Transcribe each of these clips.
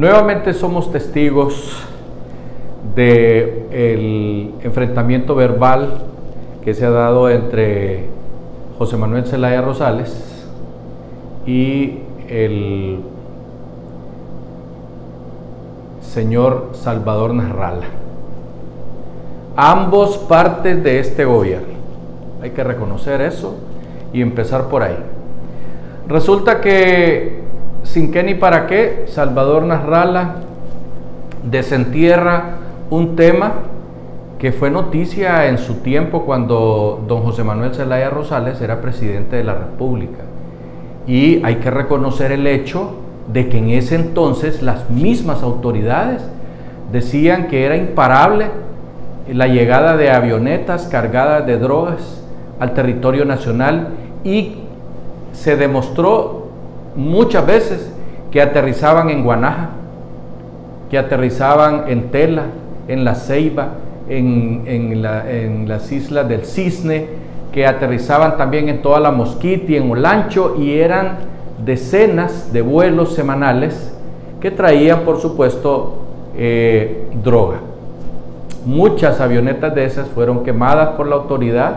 Nuevamente somos testigos del el enfrentamiento verbal que se ha dado entre José Manuel Zelaya Rosales y el señor Salvador Narrala. Ambos partes de este gobierno. Hay que reconocer eso y empezar por ahí. Resulta que sin qué ni para qué, Salvador Narrala desentierra un tema que fue noticia en su tiempo cuando don José Manuel Zelaya Rosales era presidente de la República. Y hay que reconocer el hecho de que en ese entonces las mismas autoridades decían que era imparable la llegada de avionetas cargadas de drogas al territorio nacional y se demostró muchas veces que aterrizaban en Guanaja, que aterrizaban en Tela, en La Ceiba, en, las islas del Cisne, que aterrizaban también en toda la Mosquiti, en Olancho, y eran decenas de vuelos semanales que traían, por supuesto, eh, droga. Muchas avionetas de esas fueron quemadas por la autoridad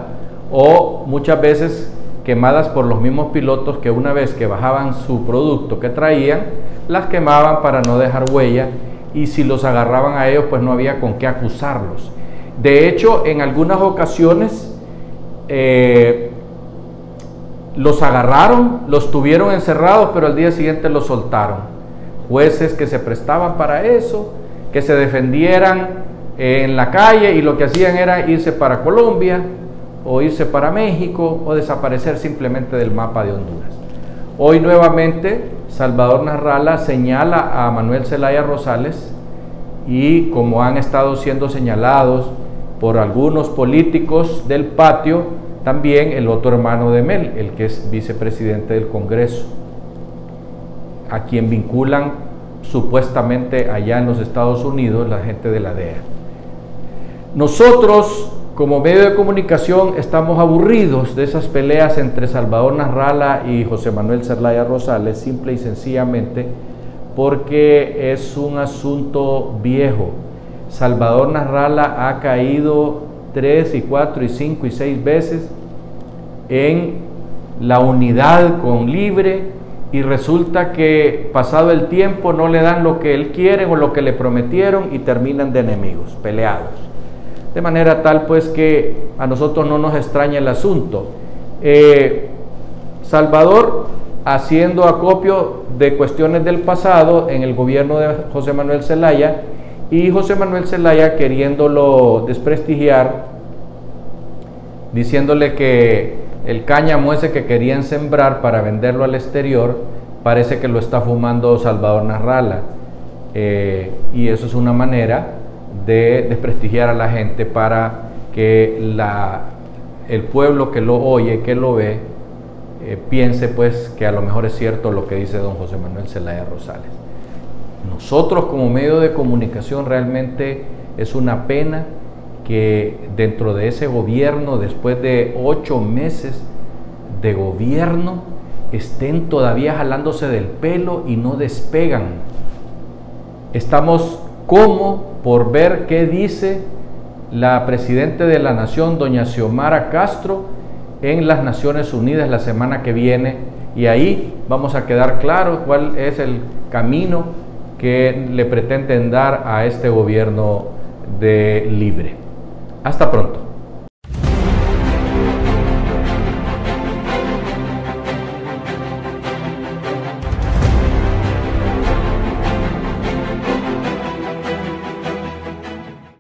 o muchas veces quemadas por los mismos pilotos que una vez que bajaban su producto que traían, las quemaban para no dejar huella y si los agarraban a ellos pues no había con qué acusarlos. De hecho, en algunas ocasiones eh, los agarraron, los tuvieron encerrados, pero al día siguiente los soltaron. Jueces que se prestaban para eso, que se defendieran en la calle y lo que hacían era irse para Colombia, o irse para México o desaparecer simplemente del mapa de Honduras. Hoy nuevamente Salvador Narrala señala a Manuel Zelaya Rosales y como han estado siendo señalados por algunos políticos del patio, también el otro hermano de Mel, el que es vicepresidente del Congreso, a quien vinculan supuestamente allá en los Estados Unidos la gente de la DEA. Nosotros como medio de comunicación estamos aburridos de esas peleas entre Salvador Narrala y José Manuel Cerlaya Rosales, simple y sencillamente porque es un asunto viejo. Salvador Narrala ha caído tres y cuatro y cinco y seis veces en la unidad con libre y resulta que pasado el tiempo no le dan lo que él quiere o lo que le prometieron y terminan de enemigos, peleados. De manera tal pues que a nosotros no nos extraña el asunto. Eh, Salvador haciendo acopio de cuestiones del pasado en el gobierno de José Manuel Zelaya y José Manuel Zelaya queriéndolo desprestigiar, diciéndole que el cáñamo ese que querían sembrar para venderlo al exterior, parece que lo está fumando Salvador Narrala. Eh, y eso es una manera de desprestigiar a la gente para que la, el pueblo que lo oye, que lo ve, eh, piense pues que a lo mejor es cierto lo que dice don José Manuel Zelaya Rosales. Nosotros como medio de comunicación realmente es una pena que dentro de ese gobierno, después de ocho meses de gobierno, estén todavía jalándose del pelo y no despegan. Estamos como por ver qué dice la Presidenta de la Nación, doña Xiomara Castro, en las Naciones Unidas la semana que viene. Y ahí vamos a quedar claro cuál es el camino que le pretenden dar a este gobierno de libre. Hasta pronto.